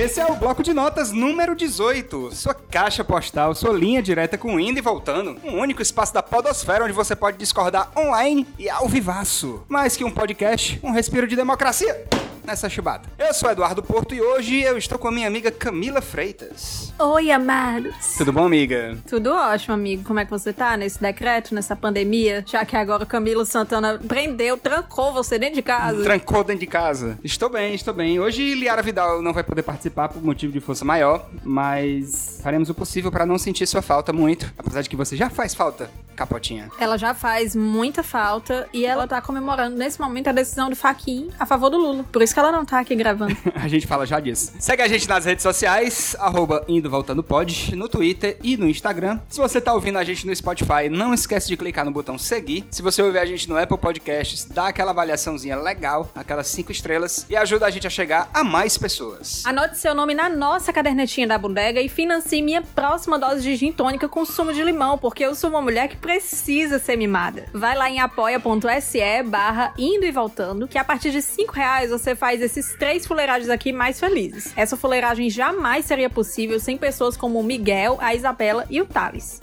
Esse é o bloco de notas número 18. Sua caixa postal, sua linha direta com indo e voltando. Um único espaço da podosfera onde você pode discordar online e ao vivaço. Mais que um podcast, um respiro de democracia nessa chibata. Eu sou Eduardo Porto e hoje eu estou com a minha amiga Camila Freitas. Oi, amados. Tudo bom, amiga? Tudo ótimo, amigo. Como é que você tá nesse decreto, nessa pandemia? Já que agora o Camilo Santana prendeu, trancou você dentro de casa. Trancou dentro de casa. Estou bem, estou bem. Hoje Liara Vidal não vai poder participar por motivo de força maior, mas faremos o possível para não sentir sua falta muito, apesar de que você já faz falta, capotinha. Ela já faz muita falta e ela tá comemorando nesse momento a decisão do Faquin a favor do Lula. Por isso que ela não tá aqui gravando. a gente fala já disso. Segue a gente nas redes sociais, arroba Indo Voltando Pod, no Twitter e no Instagram. Se você tá ouvindo a gente no Spotify, não esquece de clicar no botão seguir. Se você ouvir a gente no Apple Podcasts, dá aquela avaliaçãozinha legal, aquelas cinco estrelas, e ajuda a gente a chegar a mais pessoas. Anote seu nome na nossa cadernetinha da bodega e financie minha próxima dose de gin tônica com sumo de limão, porque eu sou uma mulher que precisa ser mimada. Vai lá em apoia.se barra indo e voltando, que a partir de cinco reais você faz esses três fuleiragens aqui mais felizes. Essa fuleiragem jamais seria possível sem pessoas como o Miguel, a Isabela e o Thales.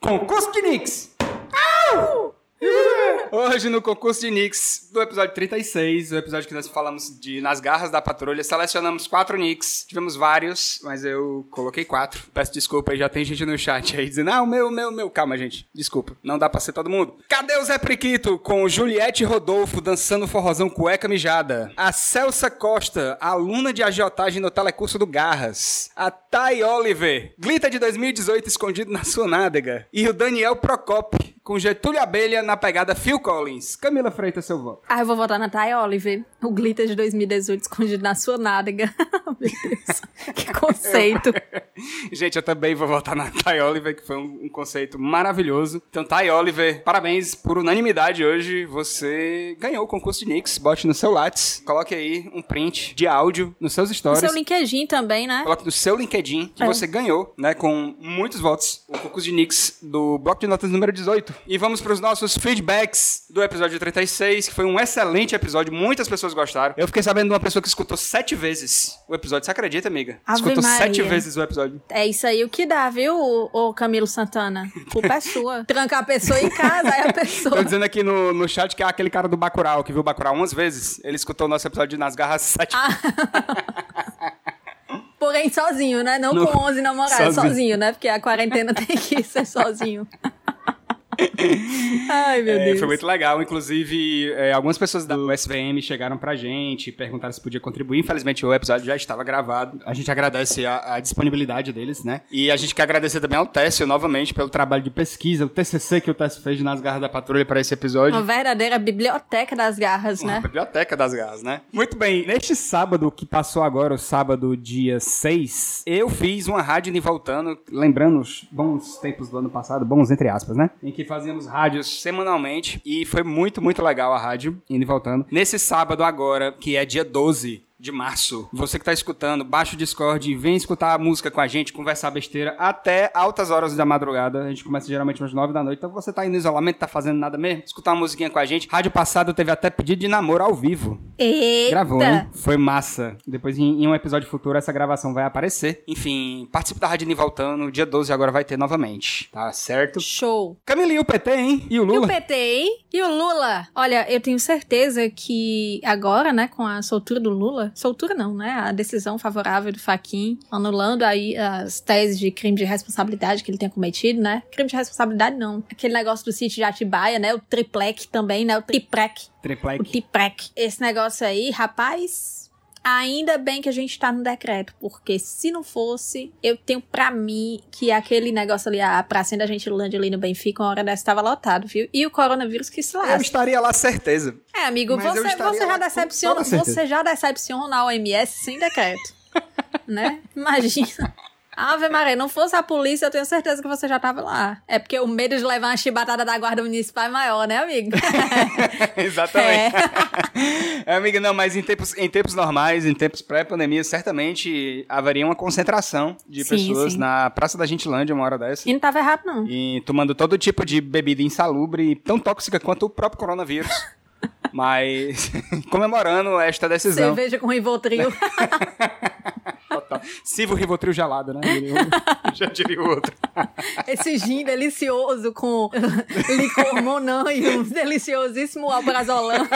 Concurso de Nix! Hoje no concurso de Nix do episódio 36, o episódio que nós falamos de Nas Garras da Patrulha, selecionamos quatro Nix. Tivemos vários, mas eu coloquei quatro. Peço desculpa aí, já tem gente no chat aí dizendo: Ah, o meu, meu, meu. Calma, gente. Desculpa, não dá pra ser todo mundo. Cadê o Zé Priquito com Juliette Rodolfo dançando forrozão cueca mijada? A Celsa Costa, aluna de agiotagem no telecurso do Garras. A Thay Oliver, Glita de 2018 escondido na sua nádega. E o Daniel Procopio com Getúlio Abelha na pegada Phil Collins. Camila Freitas, seu voto. Ah, eu vou votar na Thay Oliver. O glitter de 2018 escondido na sua nádega. Meu Deus, que conceito. Gente, eu também vou votar na Thay Oliver, que foi um, um, conceito maravilhoso. Então, Thay Oliver, parabéns por unanimidade hoje. Você ganhou o concurso de Nix. Bote no seu Lattes. Coloque aí um print de áudio nos seus stories. No seu LinkedIn também, né? Coloque no seu LinkedIn que é. você ganhou, né? Com muitos votos. O concurso de Nix do Bloco de Notas número 18. E vamos para os nossos feedbacks do episódio 36, que foi um excelente episódio, muitas pessoas gostaram. Eu fiquei sabendo de uma pessoa que escutou sete vezes o episódio. Você acredita, amiga? Ave escutou Maria. sete vezes o episódio. É isso aí o que dá, viu, o Camilo Santana? Culpa é sua. Trancar a pessoa em casa, aí a pessoa. Tô dizendo aqui no, no chat que é aquele cara do Bacurau, que viu o Bacurau 11 vezes. Ele escutou o nosso episódio de Nas Garras sete ah. Porém, sozinho, né? Não no... com 11 namorados, sozinho. sozinho, né? Porque a quarentena tem que ser sozinho. Ai, meu é, Deus. Foi muito legal. Inclusive, é, algumas pessoas do SVM chegaram pra gente, perguntaram se podia contribuir. Infelizmente, o episódio já estava gravado. A gente agradece a, a disponibilidade deles, né? E a gente quer agradecer também ao Técio, novamente, pelo trabalho de pesquisa, o TCC que o Técio fez nas garras da patrulha para esse episódio. Uma verdadeira biblioteca das garras, Uma né? biblioteca das garras, né? Muito bem. Neste sábado que passou agora, o sábado, dia 6, eu fiz uma rádio de voltando, lembrando os bons tempos do ano passado, bons entre aspas, né? Em que fazíamos rádios semanalmente e foi muito, muito legal a rádio, indo e voltando. Nesse sábado agora, que é dia 12, de março. Você que tá escutando, baixa o Discord e vem escutar a música com a gente, conversar besteira até altas horas da madrugada. A gente começa geralmente às nove da noite. Então você tá aí no isolamento, tá fazendo nada mesmo? Escutar uma musiquinha com a gente. Rádio passado teve até pedido de namoro ao vivo. Eita. Gravou, hein? Foi massa. Depois em, em um episódio futuro essa gravação vai aparecer. Enfim, participe da Rádio Voltando. Dia 12 agora vai ter novamente. Tá certo? Show. Camila, e o PT, hein? E o Lula? E o PT, hein? E o Lula? Olha, eu tenho certeza que agora, né, com a soltura do Lula, soltura não, né? A decisão favorável do Faquin, anulando aí as teses de crime de responsabilidade que ele tenha cometido, né? Crime de responsabilidade não. Aquele negócio do sítio de Atibaia, né? O triplec também, né? O triprec. Triplec. O triprec. Esse negócio aí, rapaz, Ainda bem que a gente tá no decreto, porque se não fosse, eu tenho pra mim que aquele negócio ali, a pracinha da Gentilândia ali no Benfica, uma hora dessa estava lotado, viu? E o coronavírus que se lasca. Eu estaria lá, certeza. É, amigo, você, você já decepciona, você já decepciona a OMS sem decreto. né? Imagina. Ave Maria, não fosse a polícia, eu tenho certeza que você já tava lá. É porque o medo de levar uma chibatada da guarda municipal é maior, né, amigo? Exatamente. É. amiga, não, mas em tempos, em tempos normais, em tempos pré-pandemia, certamente haveria uma concentração de sim, pessoas sim. na Praça da Gentilândia uma hora dessa. E não tava errado, não. E tomando todo tipo de bebida insalubre, tão tóxica quanto o próprio coronavírus. Mas comemorando esta decisão. Cerveja com Rivotril. Total. Sirva o Rivotril gelado, né? Já diria o outro. Esse gin delicioso com licor monanho, e um deliciosíssimo alprazolam.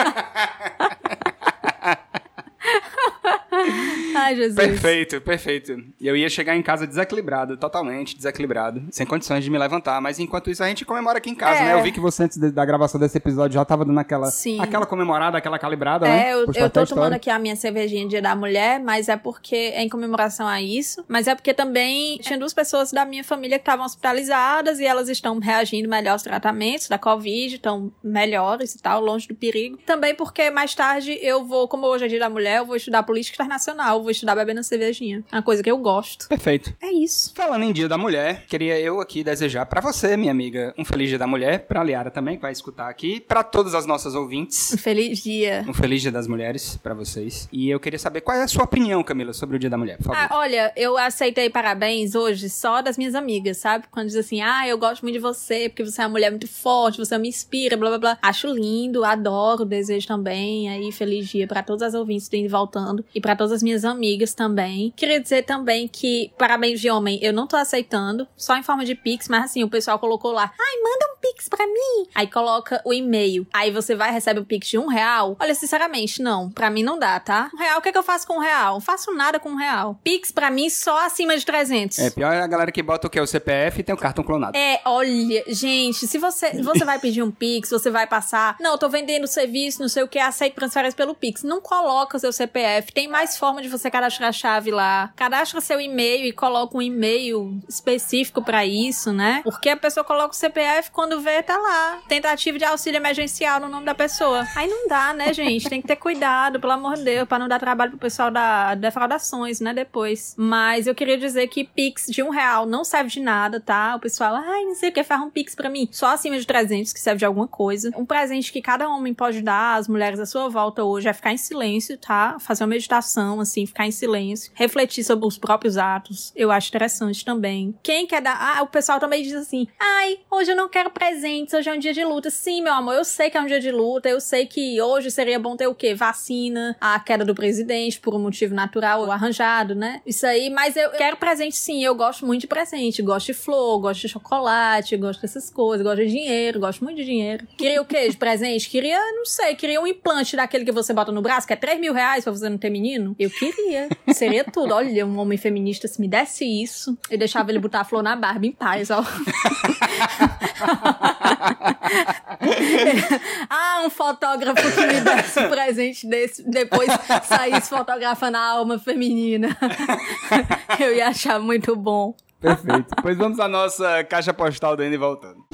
Ai, Jesus. Perfeito, perfeito. E eu ia chegar em casa desequilibrado, totalmente desequilibrado, sem condições de me levantar. Mas enquanto isso, a gente comemora aqui em casa, é. né? Eu vi que você, antes da gravação desse episódio, já tava dando aquela, Sim. aquela comemorada, aquela calibrada, é, né? É, eu, eu tô tomando aqui a minha cervejinha Dia da Mulher, mas é porque é em comemoração a isso. Mas é porque também tinha duas pessoas da minha família que estavam hospitalizadas e elas estão reagindo melhor aos tratamentos da Covid, estão melhores e tal, longe do perigo. Também porque mais tarde eu vou, como hoje é Dia da Mulher, eu vou estudar política internacional, vou estudar bebendo cervejinha. É uma coisa que eu gosto. Perfeito. É isso. Falando em Dia da Mulher, queria eu aqui desejar para você, minha amiga, um feliz Dia da Mulher, pra Liara também, que vai escutar aqui, para todas as nossas ouvintes. Um feliz dia. Um feliz Dia das Mulheres para vocês. E eu queria saber qual é a sua opinião, Camila, sobre o Dia da Mulher, por favor. Ah, olha, eu aceitei parabéns hoje só das minhas amigas, sabe? Quando diz assim, ah, eu gosto muito de você, porque você é uma mulher muito forte, você me inspira, blá blá blá. Acho lindo, adoro, desejo também. Aí, feliz dia para todas as ouvintes do Indo Voltando e para todas as minhas amigas também. Queria dizer também que parabéns de homem eu não tô aceitando, só em forma de pix, mas assim, o pessoal colocou lá, ai, manda um pix pra mim. Aí coloca o e-mail. Aí você vai e recebe o pix de um real. Olha, sinceramente, não. Pra mim não dá, tá? Um real, o que, é que eu faço com um real? Não faço nada com um real. Pix pra mim só acima de 300. É, pior é a galera que bota o que? O CPF e tem o cartão clonado. É, olha, gente, se você, você vai pedir um pix, você vai passar, não, eu tô vendendo serviço, não sei o que, aceito transferência pelo pix. Não coloca o seu CPF. Tem mais forma de você cadastrar a chave lá. Cadastra seu e-mail e coloca um e-mail específico para isso, né? Porque a pessoa coloca o CPF quando vê, tá lá. Tentativa de auxílio emergencial no nome da pessoa. Aí não dá, né, gente? Tem que ter cuidado, pelo amor de Deus, pra não dar trabalho pro pessoal da defraudações, né, depois. Mas eu queria dizer que Pix de um real não serve de nada, tá? O pessoal, ai, não sei o que, faz um Pix pra mim. Só acima de 300 que serve de alguma coisa. Um presente que cada homem pode dar às mulheres à sua volta hoje é ficar em silêncio, tá? Fazer uma meditação, assim, ficar em silêncio. Refletir sobre os próprios atos. Eu acho interessante também. Quem quer dar. Ah, o pessoal também diz assim: ai, hoje eu não quero presentes, hoje é um dia de luta. Sim, meu amor, eu sei que é um dia de luta, eu sei que hoje seria bom ter o quê? Vacina, a queda do presidente por um motivo natural ou arranjado, né? Isso aí, mas eu quero presente sim, eu gosto muito de presente. Gosto de flor, gosto de chocolate, gosto dessas coisas, gosto de dinheiro, gosto muito de dinheiro. Queria o quê de presente? Queria, não sei, queria um implante daquele que você bota no braço, que é 3 mil reais pra você não ter menino. Eu queria. Seria tudo. Olha, um homem feminista, se me desse isso, eu deixava ele botar a flor na barba em paz, ó. ah, um fotógrafo que me desse um presente desse, depois saísse fotografando a alma feminina. eu ia achar muito bom. Perfeito. Pois vamos à nossa caixa postal do Andy voltando.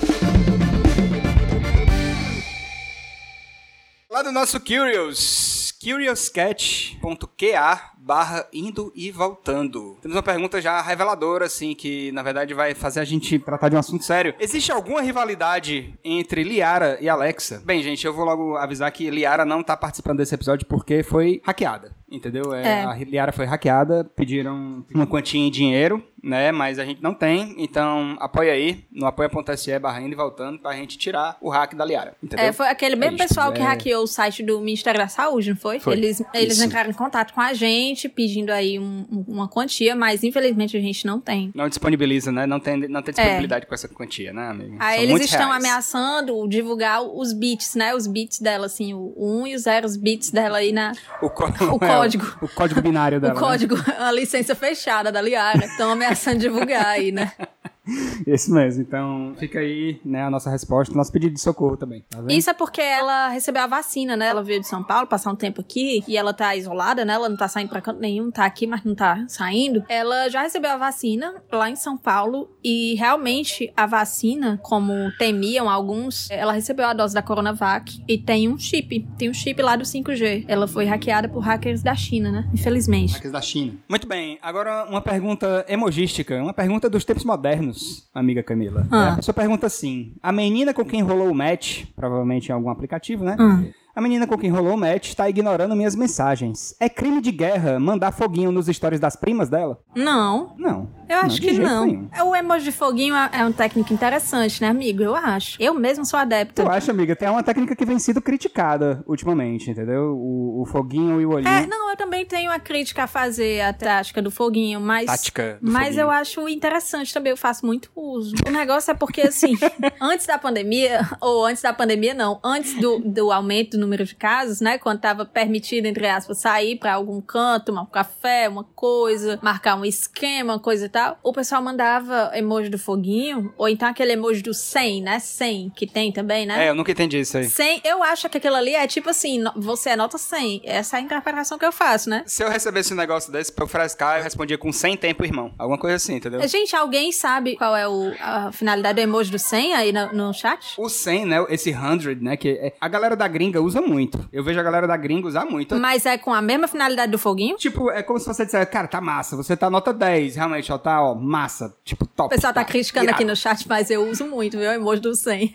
Lá do nosso Curious, curiouscat.qa barra indo e voltando. Temos uma pergunta já reveladora, assim, que na verdade vai fazer a gente tratar de um assunto sério. Existe alguma rivalidade entre Liara e Alexa? Bem, gente, eu vou logo avisar que Liara não tá participando desse episódio porque foi hackeada. Entendeu? É, é. A Liara foi hackeada, pediram uma quantia em dinheiro, né? Mas a gente não tem, então apoia aí no apoia.se barra indo e voltando pra gente tirar o hack da Liara. Entendeu? É, foi aquele mesmo é pessoal que hackeou o site do Ministério da Saúde, não foi? foi. Eles, eles entraram em contato com a gente, pedindo aí um, uma quantia, mas infelizmente a gente não tem. Não disponibiliza, né? Não tem, não tem disponibilidade é. com essa quantia, né, amiga? Aí São eles estão reais. ameaçando divulgar os bits, né? Os bits dela, assim, o 1 um e o 0, os bits dela aí na. O, co o é, código. O código binário dela. o código, né? a licença fechada da Liara. Estão ameaçando divulgar aí, né? Isso mesmo. Então, fica aí, né, a nossa resposta, nosso pedido de socorro também. Tá vendo? Isso é porque ela recebeu a vacina, né? Ela veio de São Paulo passar um tempo aqui e ela tá isolada, né? Ela não tá saindo pra canto nenhum, tá aqui, mas não tá saindo. Ela já recebeu a vacina lá em São Paulo e realmente a vacina, como temiam alguns, ela recebeu a dose da Coronavac e tem um chip. Tem um chip lá do 5G. Ela foi hackeada por hackers da China, né? Infelizmente. Hackers da China. Muito bem. Agora, uma pergunta emogística. Uma pergunta dos tempos modernos, amiga Camila. Ah. É, a pessoa pergunta assim: a menina com quem rolou o match, provavelmente em algum aplicativo, né? Hum. A menina com quem rolou o match está ignorando minhas mensagens. É crime de guerra mandar foguinho nos stories das primas dela? Não. Não. Eu acho de que não. nenhum. O emoji de foguinho é é um técnico interessante, né, amigo? Eu acho. Eu mesmo sou adepta. Eu acho, amiga, tem uma técnica que vem sido criticada ultimamente, entendeu? O, o foguinho e o olhinho. É, não, eu também tenho a crítica a fazer a tática do foguinho, mas. Tática do Mas foguinho. eu acho interessante também, eu faço muito uso. O negócio é porque, assim, antes da pandemia, ou antes da pandemia, não, antes do, do aumento do número de casos, né? Quando tava permitido, entre aspas, sair pra algum canto, tomar um café, uma coisa, marcar um esquema, uma coisa e tal, o pessoal mandava emoji do foguinho, ou então aquele emoji do 100, né? 100, que tem também, né? É, eu nunca entendi isso aí. 100, eu acho que aquilo ali é tipo assim, você é nota 100. Essa é a interpretação que eu faço, né? Se eu recebesse um negócio desse pra eu frescar, eu respondia com 100 tempo, irmão. Alguma coisa assim, entendeu? Gente, alguém sabe qual é o- a finalidade do emoji do 100 aí no, no chat? O 100, né? Esse 100, né? Que é- a galera da gringa usa muito. Eu vejo a galera da gringa usar muito. Mas é com a mesma finalidade do foguinho? Tipo, é como se você dissesse, cara, tá massa. Você tá nota 10, realmente, ó, tá, ó, massa. Tipo, top. O pessoal tá criticando irado. aqui no chat, mas eu uso muito, viu? O emoji do 100.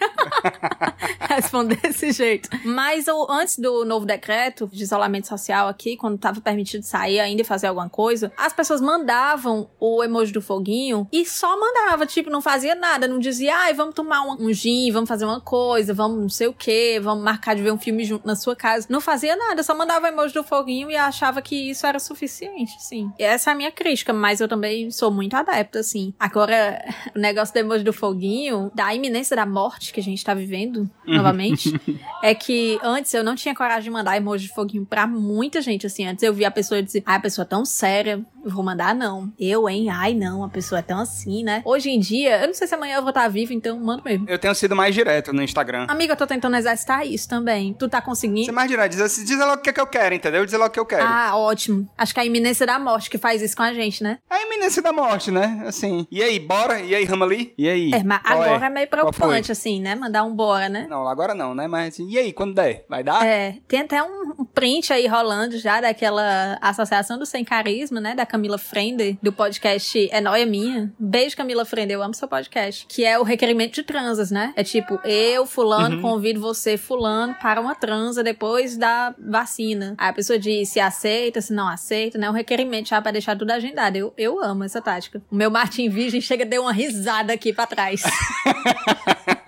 Responder desse jeito. Mas antes do novo decreto de isolamento social aqui, quando tava permitido sair ainda e fazer alguma coisa, as pessoas mandavam o emoji do foguinho e só mandava, tipo, não fazia nada, não dizia, ai, vamos tomar um, um gin, vamos fazer uma coisa, vamos não sei o que, vamos marcar de ver um filme junto na sua casa. Não fazia nada, só mandava o emoji do foguinho e achava que isso era suficiente, sim. E essa é a minha crítica, mas eu também sou muito adepta, assim. Agora, o negócio do emoji do foguinho, da iminência da morte que a gente tá vivendo, novamente, é que antes eu não tinha coragem de mandar emoji de foguinho pra muita gente, assim. Antes eu via a pessoa dizer, ai, a pessoa é tão séria, vou mandar não. Eu, hein? Ai, não, a pessoa é tão assim, né? Hoje em dia, eu não sei se amanhã eu vou estar viva, então mando mesmo. Eu tenho sido mais direto no Instagram. Amiga, eu tô tentando exercitar isso também. Tu tá Você é conseguindo? mais direto, diz, diz logo o que, é que eu quero, entendeu? Diz logo o que eu quero. Ah, ótimo. Acho que é a iminência da morte que faz isso com a gente, né? A iminência da morte, né? Assim. E aí, bora? E aí, Ramali? E aí? É, mas Qual agora é, meio Qual foi? preocupante, assim, né? Mandar um bora, né? Não, agora não, né? Mas e aí, quando der? Vai dar? É, tem até um um print aí rolando já daquela associação do Sem Carisma, né? Da Camila Frender, do podcast É Nóia Minha. Beijo, Camila Frender, eu amo seu podcast. Que é o requerimento de transas, né? É tipo, eu, fulano, convido você, fulano, para uma transa depois da vacina. Aí a pessoa diz se aceita, se não aceita, né? Um requerimento já pra deixar tudo agendado. Eu, eu amo essa tática. O meu Martin Virgem chega, deu uma risada aqui pra trás.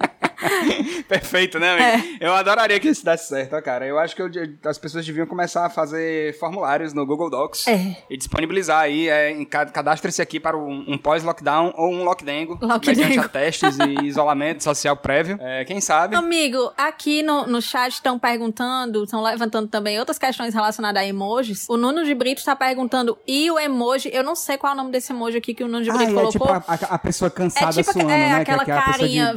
Perfeito, né, amigo? Eu adoraria que isso desse certo, ó, cara. Eu acho que eu- as pessoas deviam começar a fazer formulários no Google Docs É. e disponibilizar aí, é, cadastre-se aqui para um, um pós-lockdown ou um lockdengo, Lockdengo. mediante a testes e isolamento social prévio. É, quem sabe? Amigo, aqui no, no chat estão perguntando, estão levantando também outras questões relacionadas a emojis. O Nuno de Brito está perguntando, e o emoji, eu não sei qual é o nome desse emoji aqui que o Nuno de Ah, Brito é colocou. tipo a, a- a pessoa É cansada tipo suando, é, né? Que- aquela que é carinha de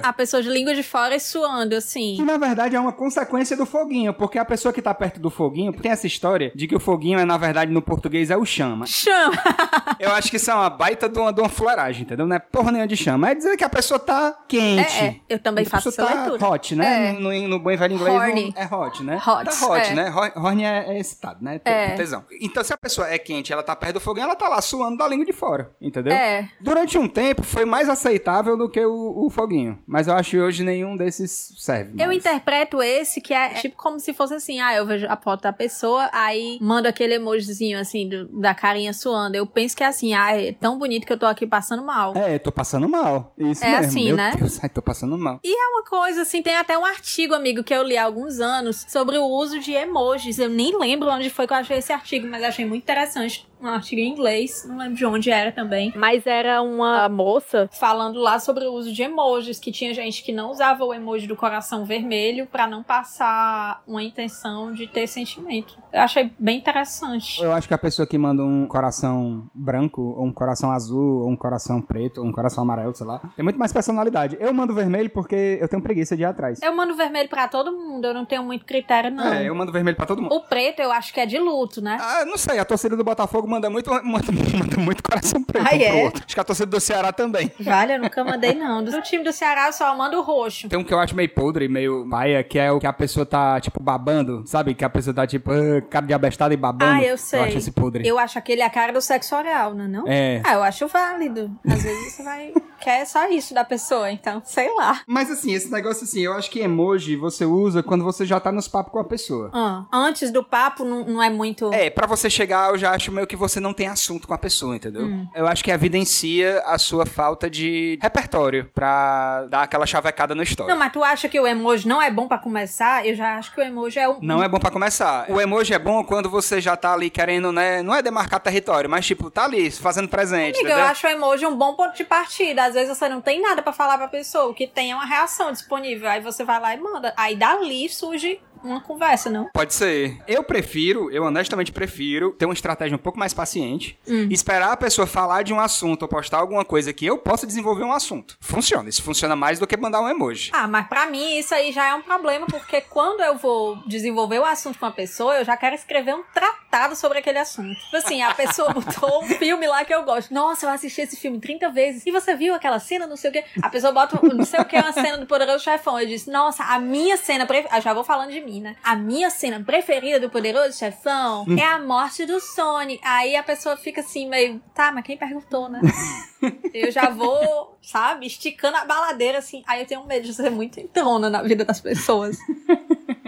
fora. vermelha, a pessoa de língua de fora e suando, assim. Que na verdade é uma consequência do foguinho, porque a pessoa que tá perto do foguinho tem essa história de que o foguinho é, na verdade, no português é o chama. Chama! Eu acho que isso é uma baita de uma, de uma fuleiragem, entendeu? Não é porra nenhuma de chama. É dizer que a pessoa tá quente. É, é, eu também A faço essa tá leitura. hot, né? É. No, no bom e velho inglês Horny. é hot, né? Hot, Tá hot, é. né? Hor- Horny é, é excitado, né? É. tesão. Então, se a pessoa é quente ela tá perto do foguinho, ela tá lá suando da língua de fora, entendeu? É. Durante um tempo foi mais aceitável do que o, o foguinho. Mas eu acho que hoje nenhum desses serve. Eu mais. interpreto esse que é tipo como se fosse assim, ah, eu vejo a foto da pessoa, aí mando aquele emojizinho assim, do- da carinha suando. Eu penso que é assim, ah, é tão bonito que eu tô aqui passando mal. É, tô passando mal. Isso É mesmo. assim, Meu né? Deus, ai, tô passando mal. E é uma coisa, assim, tem até um artigo, amigo, que eu li há alguns anos sobre o uso de emojis. Eu nem lembro onde foi que eu achei esse artigo, mas achei muito interessante. Um artigo em inglês, não lembro de onde era também, mas era uma moça falando lá sobre o uso de emojis, que tinha gente que não usava o emoji do coração vermelho para não passar uma intenção de ter sentimento. Eu achei bem interessante. Eu acho que a pessoa que manda um coração branco, ou um coração azul, ou um coração preto, ou um coração amarelo, sei lá, tem muito mais personalidade. Eu mando vermelho porque eu tenho preguiça de ir atrás. Eu mando vermelho para todo mundo, eu não tenho muito critério, não. É, eu mando vermelho para todo mundo. O preto eu acho que é de luto, né? Ah, não sei, a torcida do Botafogo manda muito, manda, manda muito coração preto Ah, um pro é? outro. Acho que a torcida do Ceará também. Vale, eu nunca mandei, não. Do time do Ceará eu só mando o roxo. Tem um que eu acho meio podre, meio maia, que é o que a pessoa tá, tipo, babando, sabe? Que a pessoa tá, tipo, ah, cara de abestada e babando. Ah, eu sei. Eu acho esse podre. Eu acho aquele a cara do sexo oral, não é não? É. Ah, eu acho válido. Às vezes você vai... quer só isso da pessoa, então, sei lá. Mas assim, esse negócio assim, eu acho que emoji você usa quando você já tá nos papos com a pessoa. Ah, antes do papo não, não é muito... É, pra você chegar, eu já acho meio que você não tem assunto com a pessoa, entendeu? Hum. Eu acho que evidencia a sua falta de repertório pra dar aquela chavecada na história. Não, mas tu acha que o emoji não é bom pra começar? Eu já acho que o emoji é um... Não é bom pra começar. O emoji é bom quando você já tá ali querendo, né? Não é demarcar território, mas tipo, tá ali, fazendo presente. Amiga, eu entendeu? acho o emoji um bom ponto de partida. Às vezes você não tem nada pra falar pra pessoa. O que tem é uma reação disponível. Aí você vai lá e manda. Aí dali surge uma conversa, não? Pode ser. Eu prefiro, eu honestamente prefiro ter uma estratégia um pouco mais paciente, Hum. esperar a pessoa falar de um assunto ou postar alguma coisa que eu possa desenvolver um assunto. Funciona. Isso funciona mais do que mandar um emoji. Ah, mas pra mim isso aí já é um problema, porque quando eu vou desenvolver o assunto com a pessoa, eu já quero escrever um tratado sobre aquele assunto. Tipo assim, a pessoa botou um filme lá que eu gosto. Nossa, eu assisti esse filme 30 vezes. E você viu aquela cena, não sei o quê? A pessoa bota um- não sei o que, uma cena do Poderoso Chefão. Eu disse, nossa, a minha cena preferida. Ah, já vou falando de mim, A minha cena preferida do Poderoso Chefão é a morte do Sony. Aí a pessoa fica assim, meio, tá, mas quem perguntou, né? Eu já vou, sabe, esticando a baladeira assim. Aí eu tenho medo de ser muito entrona na vida das pessoas.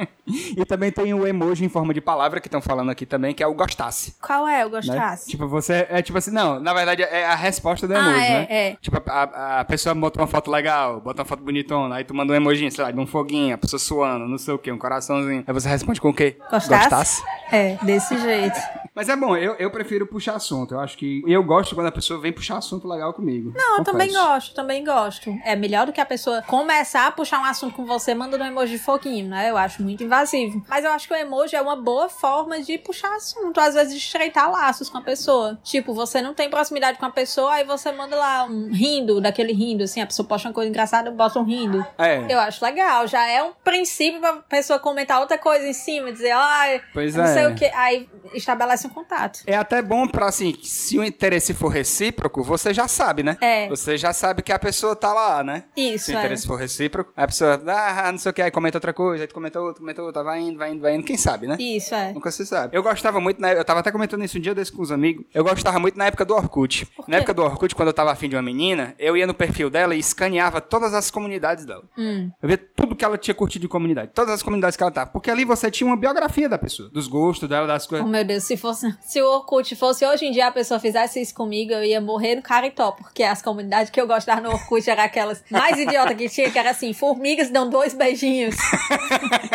E também tem o emoji em forma de palavra que estão falando aqui também, que é o gostasse. Qual é o né? gostasse? Tipo, você. É tipo assim, não, na verdade é a resposta do Ah, emoji, é, né? é. Tipo, a, a- pessoa bota uma foto legal, bota uma foto bonitona, aí tu manda um emoji, sei lá, de um foguinho, a pessoa suando, não sei o que, um coraçãozinho. Aí você responde com o quê? Gostasse? É, desse jeito. Mas é bom, eu, eu prefiro puxar assunto. Eu acho que. E eu gosto quando a pessoa vem puxar assunto legal comigo. Não, eu também gosto, também gosto. É melhor do que a pessoa começar a puxar um assunto com você mandando um emoji de foguinho, né? Eu acho muito invasivo. Mas eu acho que o emoji é uma boa forma de puxar assunto, às vezes de estreitar laços com a pessoa. Tipo, você não tem proximidade com a pessoa, aí você manda lá um rindo, daquele rindo, assim, a pessoa posta uma coisa engraçada, bota um rindo. É. Eu acho legal, já é um princípio pra pessoa comentar outra coisa em cima, dizer, ai, Pois não é. sei o que. Aí estabelece um contato. É até bom pra, assim, se o interesse for recíproco, você já sabe, né? É. Você já sabe que a pessoa tá lá, né? Isso, Se o é. interesse for recíproco, a pessoa, ah, não sei o que, aí comenta outra coisa, aí tu comenta outra, comenta outra, vai indo, vai indo, vai indo, quem sabe, né? Isso, é. Nunca se sabe. Eu gostava muito, na, eu tava até comentando isso um dia desse com os amigos. Eu gostava muito na época do Orkut. Na época do Orkut, quando eu tava afim de uma menina, eu ia no perfil dela e escaneava todas as comunidades dela. Hum. Eu via tudo que ela tinha curtido de comunidade. Todas as comunidades que ela tava. Porque ali você tinha uma biografia da pessoa. Dos gostos dela, das Oh, coisas. meu Deus, se Se o Orkut fosse hoje em dia a pessoa fizesse isso comigo, eu ia morrer no caritó, porque as comunidades que eu gostava no Orkut eram aquelas mais idiotas que tinha, que era assim: formigas dão dois beijinhos.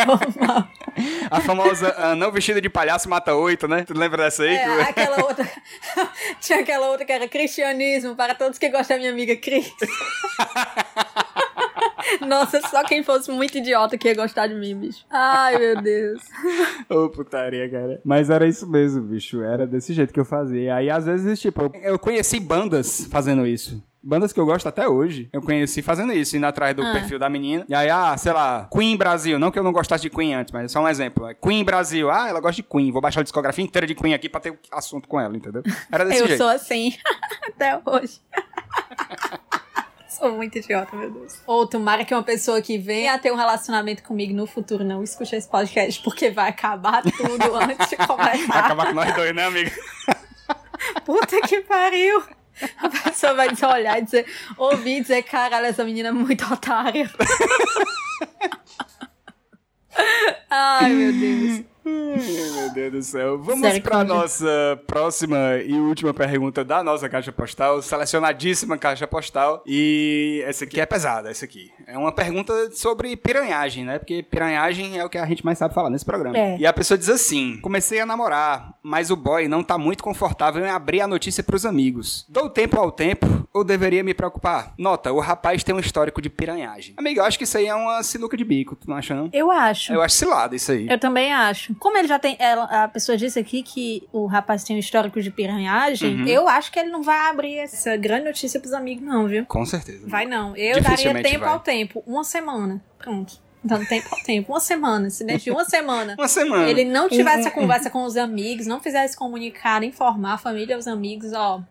Normal. A famosa ah, não vestida de palhaço mata oito, né? Tu lembra dessa aí? É, Que- aquela outra. Tinha aquela outra que era cristianismo para todos que gostam da minha amiga Cris. Nossa, só quem fosse muito idiota que ia gostar de mim, bicho. Ai, meu Deus. Ô, putaria, cara. Mas era isso mesmo, bicho. Era desse jeito que eu fazia. Aí, às vezes, tipo, eu- eu conheci bandas fazendo isso. Bandas que eu gosto até hoje. Eu conheci fazendo isso, indo atrás do Ah. perfil da menina. E aí, ah, sei lá, Queen Brasil. Não que eu não gostasse de Queen antes, mas é só um exemplo. É Queen Brasil. Ah, ela gosta de Queen. Vou baixar a discografia inteira de Queen aqui pra ter assunto com ela, entendeu? Era desse eu jeito. sou assim. Até hoje. Sou muito idiota, meu Deus. Ou tomara que uma pessoa que venha a ter um relacionamento comigo no futuro não escute esse podcast, porque vai acabar tudo antes de Vai começar. acabar com nós dois, né, amiga? Puta que pariu! A pessoa vai dizer, olhar e dizer, ouvir e dizer, caralho, essa menina é muito otária. Ai, meu Deus. Meu Deus do céu. Vamos para nossa próxima e última pergunta da nossa caixa postal, selecionadíssima caixa postal. E essa aqui é pesada, essa aqui. É uma pergunta sobre piranhagem, né? Porque piranhagem é o que a gente mais sabe falar nesse programa. É. E a pessoa diz assim: comecei a namorar, mas o boy não tá muito confortável em abrir a notícia pros amigos. Dou tempo ao tempo ou deveria me preocupar? Nota, o rapaz tem um histórico de piranhagem. Amigo, eu acho que isso aí é uma sinuca de bico, tu não acha não? Eu acho. Eu acho cilada isso aí. Eu também acho. Como ele já tem. Ela, a pessoa disse aqui que o rapaz tem um histórico de piranhagem, uhum. eu acho que ele não vai abrir essa grande notícia pros amigos, não, viu? Com certeza. Vai não. Eu daria tempo vai. ao tempo. Uma semana. Pronto. Dando tempo ao tempo. Uma semana. Se dentro de uma semana. uma semana. Ele não tivesse a conversa com os amigos, não fizesse comunicar, informar a família, os amigos, ó.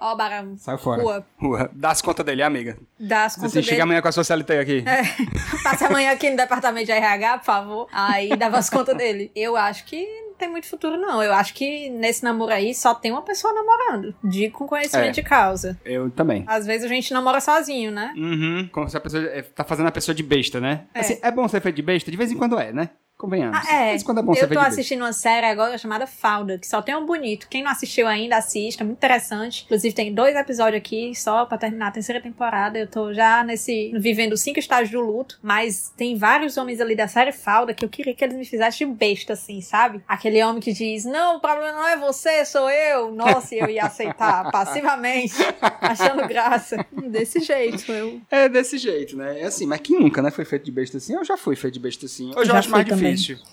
Ó, Barão. Sai fora. Rua. Rua. Dá as contas dele, amiga. Dá as contas assim, dele. Chega amanhã com a sua CLT aqui. É. Passe amanhã aqui no departamento de RH, por favor. Aí dava as contas dele. Eu acho que não tem muito futuro, não. Eu acho que nesse namoro aí só tem uma pessoa namorando. Digo com conhecimento é. de causa. Eu também. Às vezes a gente namora sozinho, né? Uhum. Como se a pessoa é, tá fazendo a pessoa de besta, né? É. Assim, é bom ser feito de besta? De vez em quando é, né? Convenhamos. Ah, é. Mas quando é bom Eu tô assistindo uma série agora chamada Falda, que só tem um bonito. Quem não assistiu ainda, assista. Muito interessante. Inclusive, tem dois episódios aqui só pra terminar a terceira temporada. Eu tô já nesse. vivendo cinco estágios do luto. Mas tem vários homens ali da série Falda que eu queria que eles me fizessem besta, assim, sabe? Aquele homem que diz: Não, o problema não é você, sou eu. Nossa, eu ia aceitar passivamente, achando graça. Desse jeito, eu. É desse jeito, né? É assim, mas quem nunca, né? Foi feito de besta assim? Eu já fui feito de besta assim. Eu, acho mais difícil.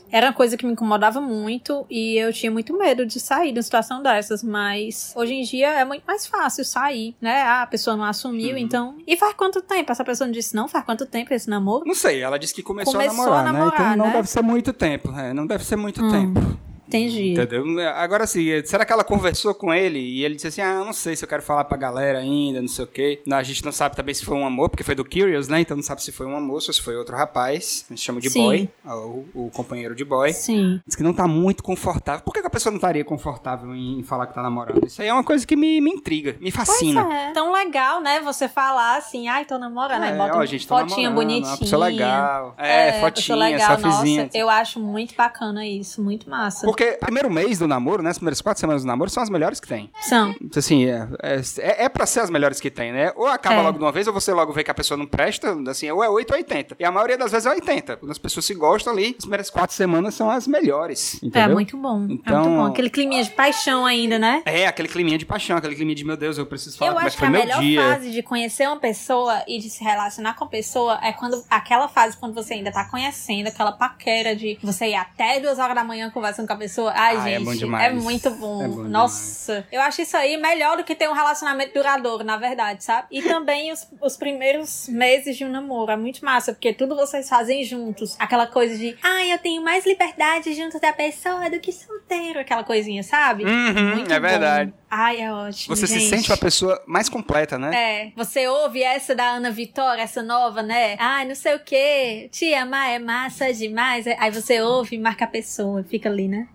Era uma coisa que me incomodava muito e eu tinha muito medo de sair de uma situação dessas, mas hoje em dia é muito mais fácil sair, né? Ah, a pessoa não assumiu, uhum. então. E faz quanto tempo? Essa pessoa não disse não? Faz quanto tempo esse namoro? Não sei, ela disse que começou, começou a namorar, a namorar né? Então não né? deve ser muito tempo, né? Não deve ser muito hum. tempo. Entendi. Entendeu? Agora sim, será que ela conversou com ele e ele disse assim: Ah, não sei se eu quero falar pra galera ainda, não sei o quê. Não, a gente não sabe também se foi um amor, porque foi do Curious, né? Então não sabe se foi um amor ou se foi outro rapaz. A gente chama de sim. boy, o, o, companheiro de boy. Sim. Diz que não tá muito confortável. Por que, que a pessoa não estaria confortável em, falar que tá namorando? Isso aí é uma coisa que me, me intriga, me fascina. Pois é. Tão legal, né? Você falar assim, ai, tô namorando. É, bota ó, gente, fotinha bonitinha. Pessoa legal. É, é fotinha, legal. Nossa, eu acho muito bacana isso, muito massa. Porque primeiro mês do namoro, né? As primeiras quatro semanas do namoro são as melhores que tem. São. Assim, é, é, é pra ser as melhores que tem, né? Ou acaba é. logo de uma vez, ou você logo vê que a pessoa não presta, assim, ou é 8 ou 80. E a maioria das vezes é 80. Quando as pessoas se gostam ali, as primeiras quatro semanas são as melhores. É, entendeu? É muito bom. Então, é muito bom. Aquele climinha de paixão ainda, né? É, aquele climinha de paixão, aquele climinha de meu Deus, eu preciso falar eu como é que foi meu dia. Acho a melhor fase de conhecer uma pessoa e de se relacionar com a pessoa é quando aquela fase quando você ainda tá conhecendo, aquela paquera de você ir até duas horas da manhã conversando com a pessoa. Ai, ah, gente, é, bom demais. é muito bom. É bom Nossa, demais. eu acho isso aí melhor do que ter um relacionamento duradouro, na verdade, sabe? E também os, os primeiros meses de um namoro. É muito massa, porque tudo vocês fazem juntos. Aquela coisa de, ai, ah, eu tenho mais liberdade junto da pessoa do que solteiro. Aquela coisinha, sabe? Uhum, muito é bom. verdade. Ai, é ótimo. Você gente. se sente uma pessoa mais completa, né? É. Você ouve essa da Ana Vitória, essa nova, né? Ai, não sei o quê. Te amar é massa demais. Aí você ouve e marca a pessoa. Fica ali, né?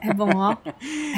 É bom, ó.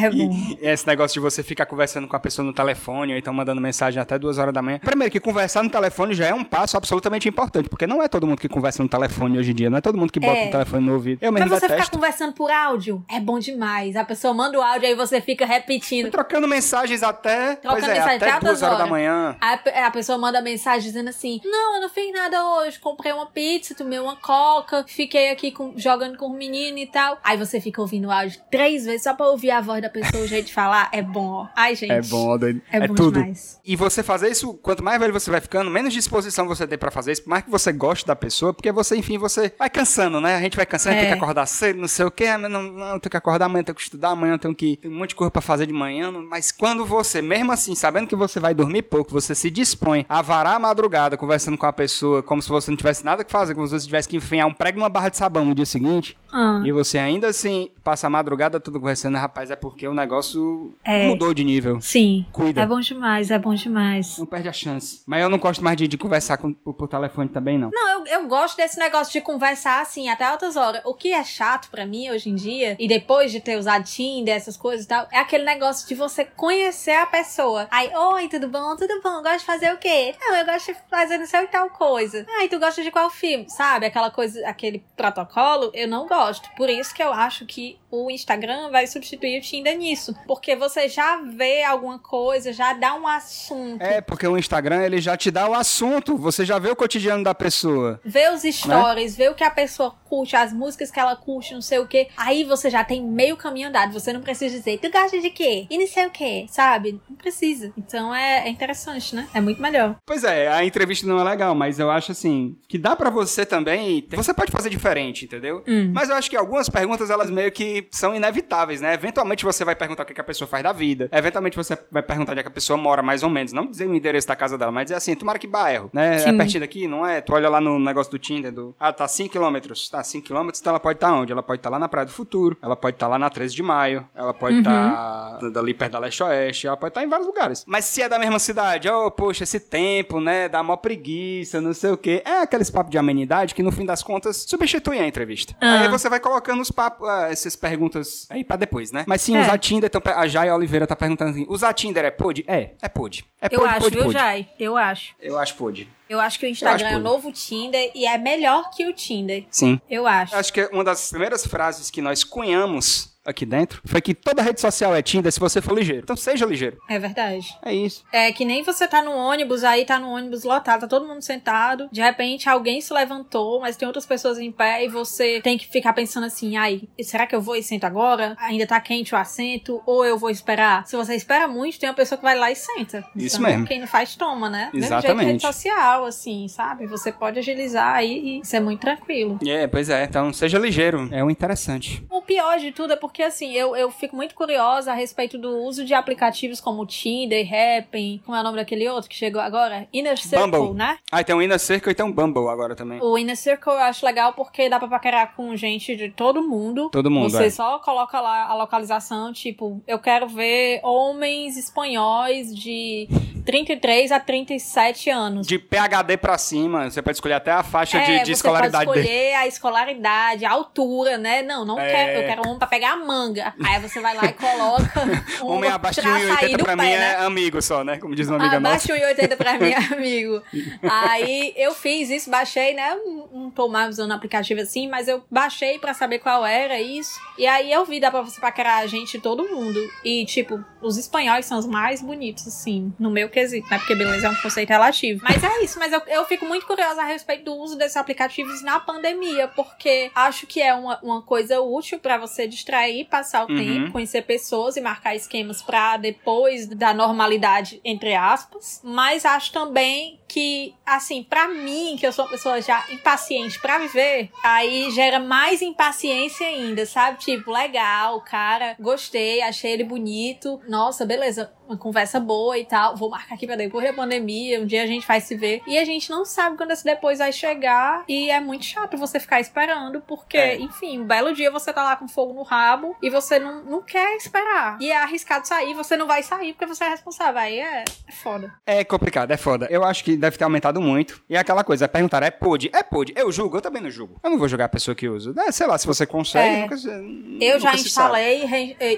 É bom. E esse negócio de você ficar conversando com a pessoa no telefone, ou então mandando mensagem até duas horas da manhã. Primeiro, que conversar no telefone já é um passo absolutamente importante, porque não é todo mundo que conversa no telefone hoje em dia, não é todo mundo que bota é. o telefone no ouvido. Eu mesmo Mas você detesto. ficar conversando por áudio é bom demais. A pessoa manda o áudio, aí você fica repetindo. Trocando mensagens até. Trocando é, mensagem até duas horas, horas da manhã. A, a pessoa manda mensagem dizendo assim: Não, eu não fiz nada hoje. Comprei uma pizza, tomei uma coca, fiquei aqui com, jogando com o menino e tal. Aí você fica ouvindo o áudio três vezes só pra ouvir a voz da pessoa, o jeito de falar, é bom, ó. Ai, gente. É bom, doido. É, é bom tudo. Demais. E você fazer isso, quanto mais velho você vai ficando, menos disposição você tem para fazer isso, mais que você goste da pessoa, porque você, enfim, você vai cansando, né? A gente vai cansando, é. tem que acordar cedo, não sei o quê, não, não, tenho que acordar amanhã, tenho que estudar amanhã, tenho que. Tem um monte de coisa pra fazer de manhã, mas quando você, mesmo assim, sabendo que você vai dormir pouco, você se dispõe a varar a madrugada conversando com a pessoa, como se você não tivesse nada que fazer, como se você tivesse que enfiar um prego numa barra de sabão no dia seguinte, ah. e você ainda assim passa a madrugada toda conversando, rapaz, é porque o negócio é. mudou de nível. Sim. Cuida. É bom demais, é bom demais. Não perde a chance. Mas eu não gosto mais de, de conversar com, por, por, telefone também, não. Não, eu, eu gosto desse negócio de conversar assim, até altas horas. O que é chato para mim hoje em dia, e depois de ter usado Tinder, essas coisas e tal, é aquele negócio de você conhecer a pessoa. Aí, oi, tudo bom? Tudo bom? Gosta de fazer o quê? Não, eu gosto de fazer não sei tal coisa. Ai, tu gosta de qual filme? Sabe? Aquela coisa, aquele protocolo, eu não gosto. Por isso que eu acho que o Instagram vai substituir o Tinder nisso. Porque você já vê alguma coisa, já dá um assunto. É, porque o Instagram, ele já te dá o assunto. Você já vê o cotidiano da pessoa. Vê os stories, né? vê o que a pessoa curte, as músicas que ela curte, não sei o quê. Aí você já tem meio caminho andado. Você não precisa dizer, tu gosta de quê? E não sei o quê, sabe? Não precisa. Então é, é interessante, né? É muito melhor. Pois é, a entrevista não é legal, mas eu acho assim, que dá para você também. Você pode fazer diferente, entendeu? Hum. Mas eu acho que algumas perguntas, elas meio que são inevitáveis, né? Eventualmente você vai perguntar o que a pessoa faz da vida. Eventualmente você vai perguntar onde é que a pessoa mora, mais ou menos. Não dizer o endereço da casa dela, mas dizer assim, tomara que bairro, né? É Sim. É pertinho daqui, não é? Tu olha lá no negócio do Tinder, do... Ah, tá 5 km. Tá 5 km, então ela pode estar tá onde? Ela pode estar tá lá na Praia do Futuro, ela pode estar tá lá na 13 de Maio, ela pode estar uhum. tá dali perto da Leste-Oeste, ela pode estar tá em vários lugares. Mas se é da mesma cidade, oh, poxa, esse tempo, né? Dá mó preguiça, não sei o quê. É aqueles papos de amenidade que no fim das contas substituem a entrevista. Ah. Aí você vai colocando os papos, ah, essas perguntas aí pra depois, né? Mas sim, é. usar Tinder, então a Jai Oliveira tá perguntando assim: usar Tinder é pod? É, é pod. É eu acho, pod, viu, Jai? Eu acho. Eu acho pod. Eu acho que o Instagram é o novo Tinder e é melhor que o Tinder. Sim. Eu acho. Acho que uma das primeiras frases que nós cunhamos aqui dentro foi que toda rede social é Tinder se você for ligeiro. Então seja ligeiro. É verdade. É isso. É que nem você tá no ônibus, aí tá no ônibus lotado, tá todo mundo sentado, de repente alguém se levantou, mas tem outras pessoas em pé e você tem que ficar pensando assim, ai, será que eu vou e sento agora? Ainda tá quente o assento? Ou eu vou esperar? Se você espera muito, tem uma pessoa que vai lá e senta. Isso então, mesmo. Quem não faz, toma, né? Exatamente. Mesmo jeito rede social, assim, sabe? Você pode agilizar aí e ser muito tranquilo. É, pois é. Então seja ligeiro. É o interessante. O pior de tudo é porque, assim, eu, eu fico muito curiosa a respeito do uso de aplicativos como Tinder, Happn, como é o nome daquele outro que chegou agora? Inner Circle, Bumble. né? Ah, tem um Inner Circle e tem um Bumble agora também. O Inner Circle eu acho legal porque dá pra paquerar com gente de todo mundo. Todo mundo, Você é. só coloca lá a localização, tipo, eu quero ver homens espanhóis de 33 a 37 anos. De PHD pra cima, você pode escolher até a faixa é, de, de escolaridade dele. Você pode escolher dele. a escolaridade, a altura, né? Não, não é... quero, eu quero um pra pegar a manga. Aí você vai lá e coloca um Homem abaixo de 1,80 pra mim né? é amigo só, né? Como diz uma amiga abaixo nossa. Abaixo de 1,80 pra mim é amigo. Aí eu fiz isso, baixei, né? Não tô mais usando aplicativo assim, mas eu baixei pra saber qual era isso. E aí eu vi, dá pra você paquerar a gente, todo mundo. E, tipo, os espanhóis são os mais bonitos, assim, no meu quesito, né? Porque beleza é um conceito relativo. Mas é isso, mas eu, eu fico muito curiosa a respeito do uso desses aplicativos na pandemia, porque acho que é uma, uma coisa útil para você distrair, passar o uhum. tempo, conhecer pessoas e marcar esquemas para depois da normalidade, entre aspas. Mas acho também que, assim, para mim, que eu sou uma pessoa já impaciente para viver, aí gera mais impaciência ainda, sabe? Tipo, legal, cara, gostei, achei ele bonito. Nossa, beleza, uma conversa boa e tal. Vou marcar aqui pra depois da pandemia, um dia a gente vai se ver. E a gente não sabe quando esse depois vai chegar. E é muito chato você ficar esperando, porque, é. enfim, um belo dia você tá lá com fogo no rabo e você não, não quer esperar. E é arriscado sair, você não vai sair porque você é responsável. Aí é, é foda. É complicado, é foda. Eu acho que deve ter aumentado muito. E é aquela coisa, é perguntar, é pode? É pode. Eu julgo, eu também não julgo. Eu não vou julgar a pessoa que usa. É, sei lá, se você consegue, é. nunca, Eu já instalei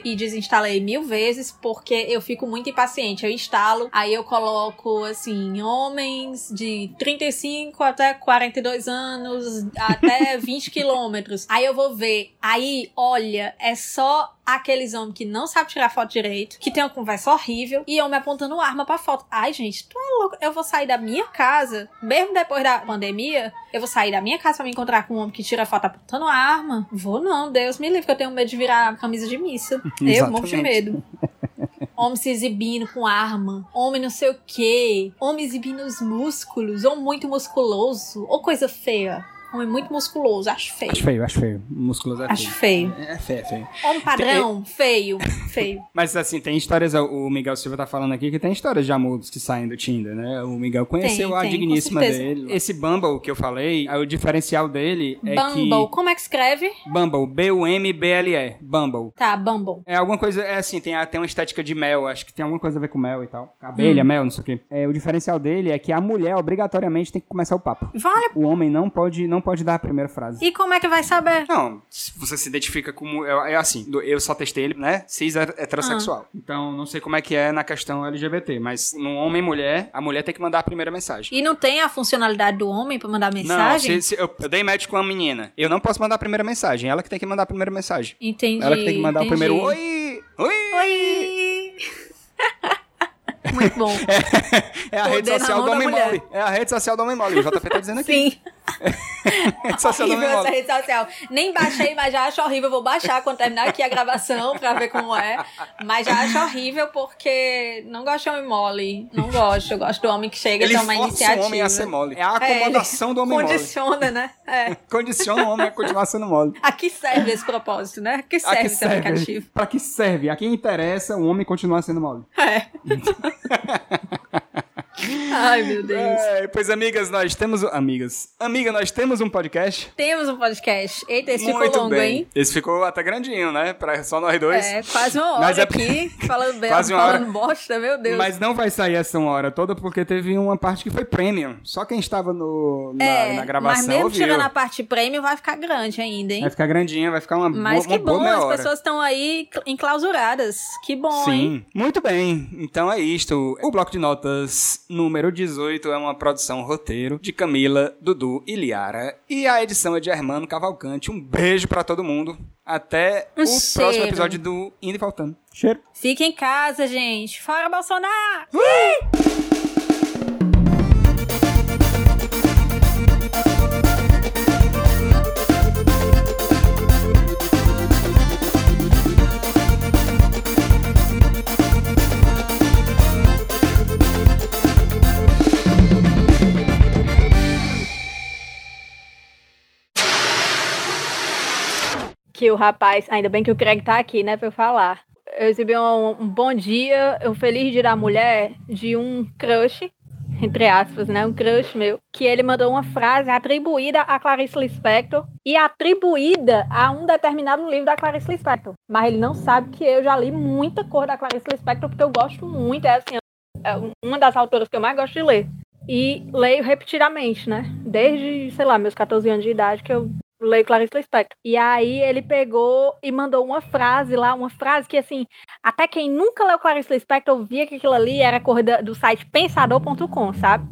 e desinstalei mil vezes porque eu fico muito muito impaciente. Eu instalo, aí eu coloco assim, homens de 35 até 42 anos, até 20 quilômetros. Aí eu vou ver. Aí, olha, é só aqueles homens que não sabem tirar foto direito, que tem uma conversa horrível, e eu me apontando arma pra foto. Ai, gente, tu é louco. Eu vou sair da minha casa, mesmo depois da pandemia, eu vou sair da minha casa pra me encontrar com um homem que tira foto apontando arma. Vou não, Deus me livre, que eu tenho medo de virar camisa de missa. eu morro de medo. homem se exibindo com arma, homem não sei o que, homem exibindo os músculos, ou muito musculoso, ou coisa feia. Homem muito musculoso, acho feio. Acho feio, acho feio. Musculoso é Acho feio. feio. É feio, é feio. Homem padrão, feio, feio. Mas assim, tem histórias, o Miguel Silva tá falando aqui que tem histórias de amor que saem do Tinder, né? O Miguel conheceu Tem, a tem, digníssima dele. Esse Bumble que eu falei, o diferencial dele é Bumble, que... como é que escreve? Bumble, B-U-M-B-L-E, Bumble. Tá, Bumble. É alguma coisa, é assim, tem, a- tem uma estética de mel, acho que tem alguma coisa a ver com mel e tal. Abelha, Hum. mel, não sei o quê. É, o diferencial dele é que a mulher obrigatoriamente tem que começar o papo. Vale. O homem não pode, não pode dar a primeira frase. E como é que vai saber? Não, você se identifica como. É, é assim, eu só testei ele, né? Cis é heterossexual. Ah. Então, não sei como é que é na questão LGBT, mas no homem e mulher, a mulher tem que mandar a primeira mensagem. E não tem a funcionalidade do homem pra mandar Não, mensagem? se, se eu, eu dei match com uma menina. Eu não posso mandar a primeira mensagem. Ela que tem que mandar a primeira mensagem. Entendi. Ela que tem que mandar entendi. o primeiro oi! Oi! Oi! Muito bom. É a Poder rede social do homem mole. É a rede social do homem mole. O JP tá dizendo aqui. Sim. Do horrível essa mole. rede social. Nem baixei, mas já acho horrível. Vou baixar quando terminar aqui a gravação pra ver como é. Mas já acho horrível porque não gosto de homem mole. Não gosto. Eu gosto do homem que chega e toma força iniciativa. o homem a ser mole. É a É, acomodação do homem mole. Condiciona, né? É. Condiciona o homem a continuar sendo mole. A que serve esse propósito, né? A que A serve que esse serve? aplicativo? Pra que serve? A quem interessa o homem continuar sendo mole. É. Ai, meu Deus. É, pois, amigas, nós temos. Amigas. Amiga, nós temos um podcast. Temos um podcast. Eita, esse Muito ficou longo, bem. hein? Esse ficou até grandinho, né? Pra só nós dois. É, quase uma hora Mas é- aqui, falando bem, Quase uma falando bosta, meu Deus. Mas não vai sair essa uma hora toda porque teve uma parte que foi premium. Só quem estava no, na, é, na gravação mas mesmo ouviu. chegando na parte premium, vai ficar grande ainda, hein? Vai ficar grandinha, vai ficar uma, Mas boa, que boa bom, as hora. pessoas estão aí cl- enclausuradas. Que bom, hein? Sim, muito bem. Então é isto. O Bloco de Notas número 18 é uma produção roteiro de Camila, Dudu e Liara. E a edição é de Hermano Cavalcante. Um beijo pra todo mundo. Até Um o cheiro. próximo episódio do Indo e Faltando. Cheiro. Fique em casa, gente. Fora Bolsonaro! que o rapaz, ainda bem que o Craig tá aqui, né, pra eu falar. Eu recebi um, um bom dia, um feliz dia da mulher de um crush, entre aspas, né, um crush meu, que ele mandou uma frase atribuída a Clarice Lispector e atribuída a um determinado livro da Clarice Lispector. Mas ele não sabe que eu já li muita coisa da Clarice Lispector porque eu gosto muito, é assim, é uma das autoras que eu mais gosto de ler. E leio repetidamente, né? Desde, sei lá, meus 14 anos de idade que eu leio Clarice Lispector. E aí ele pegou e mandou uma frase lá, uma frase que assim, até quem nunca leu Clarice Lispector via que aquilo ali era corrida do site pensador.com, sabe?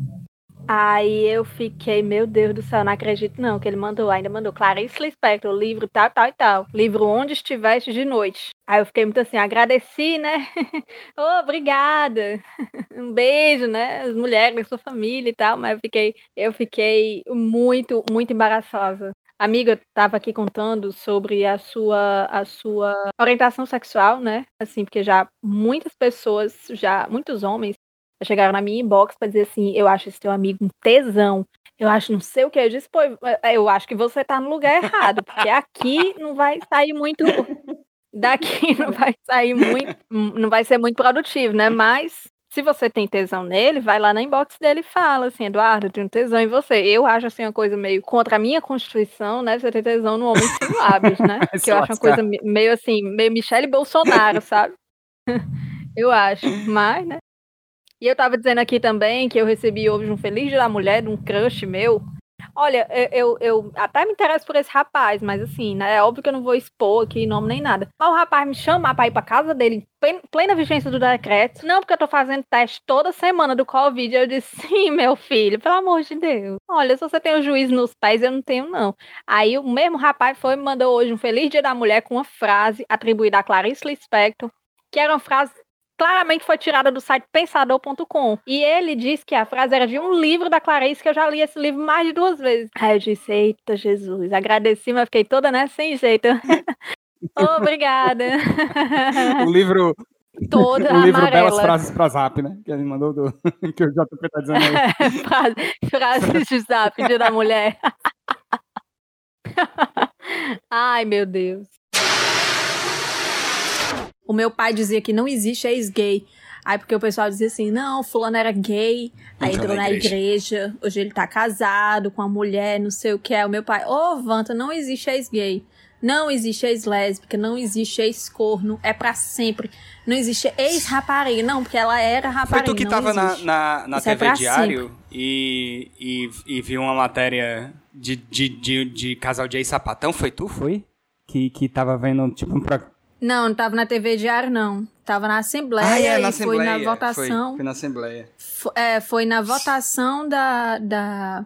Aí eu fiquei, meu Deus do céu, não acredito não que ele mandou, ainda mandou Clarice Lispector, livro tal, tal e tal, livro Onde Estiveste de Noite. Aí eu fiquei muito assim, agradeci, né? oh, obrigada. um beijo, né? As mulheres, sua família e tal, mas eu fiquei, eu fiquei muito, muito embaraçosa. Amiga estava aqui contando sobre a sua, a sua orientação sexual, né? Assim, porque já muitas pessoas, já muitos homens chegaram na minha inbox para dizer assim, eu acho esse teu amigo um tesão. Eu acho não sei o que. Eu disse, pô, eu acho que você tá no lugar errado, porque aqui não vai sair muito. Daqui não vai sair muito. Não vai ser muito produtivo, né? Mas se você tem tesão nele, vai lá na inbox dele e fala assim, Eduardo, eu tenho tesão em você. Eu acho assim uma coisa meio contra a minha constituição, né? Você ter tesão no homem sem lábios, né? Que eu acho uma coisa meio assim, meio Michele Bolsonaro, sabe? eu acho. Mas, né? E eu tava dizendo aqui também que eu recebi hoje um Feliz Dia da Mulher de um crush meu. Olha, eu, eu, até me interesso por esse rapaz, mas assim, né? É óbvio que eu não vou expor aqui nome nem nada. Mas o rapaz me chamar pra ir pra casa dele, em plena vigência do decreto. Não, porque eu tô fazendo teste toda semana do Covid. Eu disse, sim, meu filho, pelo amor de Deus. Olha, se você tem o juízo nos pés, eu não tenho, não. Aí o mesmo rapaz foi me mandou hoje um Feliz Dia da Mulher com uma frase atribuída a Clarice Lispector, que era uma frase claramente foi tirada do site pensador.com. E ele disse que a frase era de um livro da Clarice, que eu já li esse livro mais de duas vezes. Aí eu disse, eita Jesus, agradeci, mas fiquei toda, né, sem jeito. Obrigada. o livro... Toda o livro amarela. Belas Frases pra Zap, né? Que ele mandou do... que o JP tá dizendo aí. Frase, frases de zap, dia da mulher. Ai, meu Deus. O meu pai dizia que não existe ex-gay. Aí porque o pessoal dizia assim, não, fulano era gay, aí Entrou entrou na na igreja. igreja. hoje ele tá casado com uma mulher, não sei o que é. O meu pai, ô, Vanta, não existe ex-gay. Não existe ex-lésbica, não existe ex-corno, é pra sempre. Não existe ex-rapariga, não, porque ela era Foi rapariga. tu que não tava na, existe. na, na Isso é TV pra Diário e, e, e viu uma matéria de, de, de, de casal de ex-sapatão? Foi tu? Foi? Que, que tava vendo, tipo, um pro... Não, não tava na TV Diário, não. Tava na Assembleia Ah, é, na e Assembleia. foi na Foi, votação. foi na Assembleia. Fo- é, foi na votação da, da,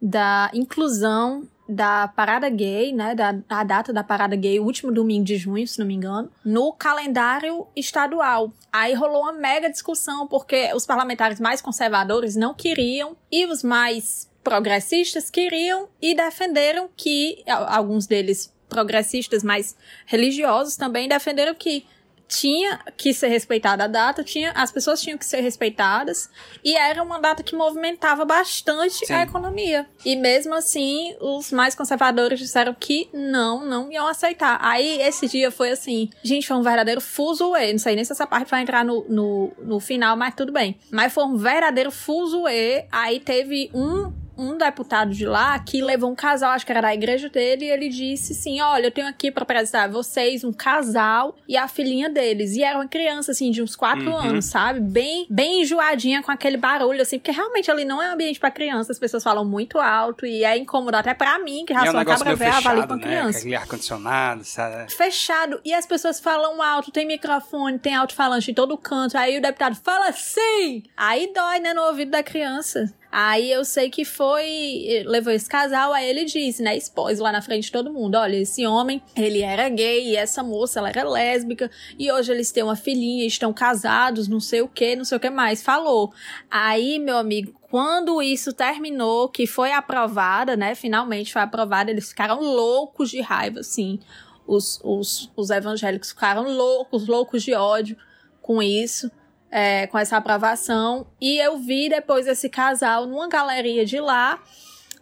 da inclusão da parada gay, né? Da, a data da parada gay, o último domingo de junho, se não me engano, no calendário estadual. Aí rolou uma mega discussão, porque os parlamentares mais conservadores não queriam e os mais progressistas queriam e defenderam que, alguns deles progressistas mais religiosos também defenderam que tinha que ser respeitada a data, tinha, as pessoas tinham que ser respeitadas, e era uma data que movimentava bastante Sim. a economia. E mesmo assim, os mais conservadores disseram que não, não iam aceitar. Aí esse dia foi assim, gente, foi um verdadeiro fuzuê. Não sei nem se essa parte vai entrar no, no, no final, mas tudo bem. Mas foi um verdadeiro fuzuê. Aí teve um um deputado de lá que levou um casal, acho que era da igreja dele, e ele disse assim: Olha, eu tenho aqui pra apresentar vocês um casal e a filhinha deles. E era uma criança, assim, de uns quatro Uhum. anos, sabe? Bem, bem enjoadinha com aquele barulho, assim, porque realmente ali não é um ambiente pra criança, as pessoas falam muito alto e é incômodo até pra mim, que já E é um sou uma cabra velha, avalie fechado, com né? criança Aquele ar-condicionado, sabe? fechado e as pessoas falam alto, tem microfone, tem alto-falante em todo canto. Aí o deputado fala sim! Aí dói, né, no ouvido da criança. Aí eu sei que foi, levou esse casal, aí ele disse, né, expôs lá na frente de todo mundo, olha, esse homem, ele era gay e essa moça, ela era lésbica, e hoje eles têm uma filhinha, estão casados, não sei o que, não sei o que mais, falou. Aí, meu amigo, quando isso terminou, que foi aprovada, né, finalmente foi aprovada, eles ficaram loucos de raiva, assim, os, os, os evangélicos ficaram loucos, loucos de ódio com isso, é, com essa aprovação. E eu vi depois esse casal numa galeria de lá.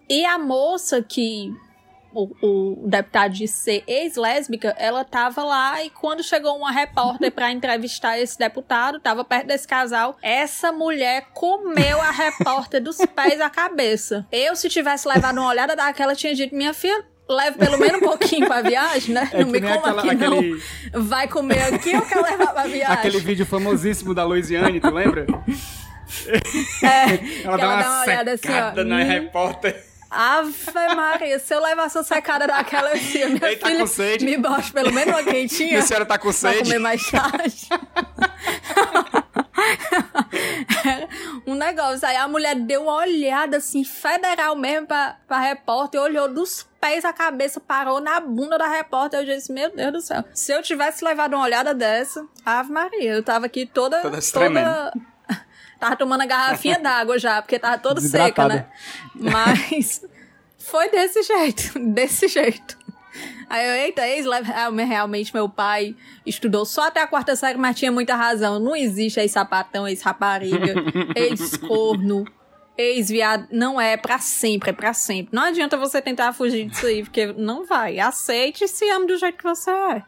E a moça que o, o deputado disse ser ex-lésbica, ela tava lá e quando chegou uma repórter para entrevistar esse deputado, tava perto desse casal, essa mulher comeu a repórter dos pés à cabeça. Eu, se tivesse levado uma olhada daquela, tinha dito, minha filha, leve pelo menos um pouquinho pra viagem, né? É não me coma aquela- aqui, aquele- não. Vai comer aqui ou quer levar pra viagem? Aquele vídeo famosíssimo da Luiziane, tu lembra? É, Ela dá ela uma, dá uma olhada assim, ó. na Hum. repórter. Ave Maria, se eu levasse uma secada daquela, eu dizia, minha Ele tá filha, com sede. me bote pelo menos uma quentinha A senhora tá com pra sede? comer mais tarde. um negócio. Aí a mulher deu uma olhada assim, federal mesmo pra, pra repórter, olhou dos pés à cabeça, parou na bunda da repórter. Eu disse, meu Deus do céu. Se eu tivesse levado uma olhada dessa, Ave Maria, eu tava aqui toda. Toda. Tava tomando a garrafinha d'água já, porque tava toda seca, né? Mas foi desse jeito, desse jeito. Aí eu, eita, ex realmente meu pai estudou só até a quarta série, mas tinha muita razão. Não existe ex-sapatão, ex-rapariga, ex-corno, ex-viado. Não é pra sempre, é pra sempre. Não adianta você tentar fugir disso aí, porque não vai. Aceite e se ame do jeito que você é.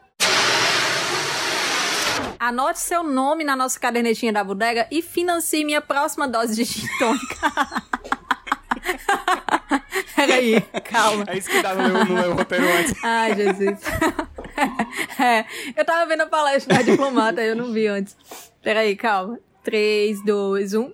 Anote seu nome na nossa cadernetinha da bodega e financie minha próxima dose de gin tônica. Peraí, calma. É isso que dá no meu, no meu roteiro antes. Ai, Jesus. É, eu tava vendo a palestra da diplomata, eu não vi antes. Peraí, calma. 3, 2, 1.